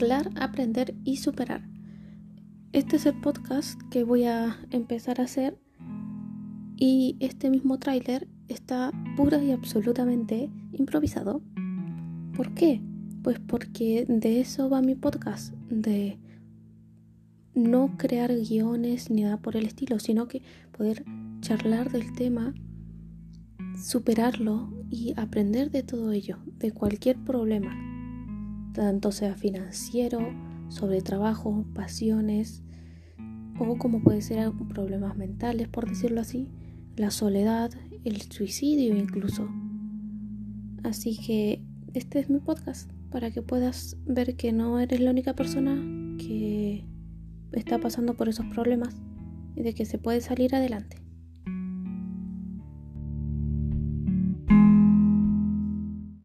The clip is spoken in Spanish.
charlar, aprender y superar. Este es el podcast que voy a empezar a hacer y este mismo tráiler está pura y absolutamente improvisado. ¿Por qué? Pues porque de eso va mi podcast, de no crear guiones ni nada por el estilo, sino que poder charlar del tema, superarlo y aprender de todo ello, de cualquier problema, tanto sea financiero, sobre trabajo, pasiones, o como puede ser problemas mentales, por decirlo así, la soledad, el suicidio incluso. Así que este es mi podcast para que puedas ver que no eres la única persona que está pasando por esos problemas y de que se puede salir adelante.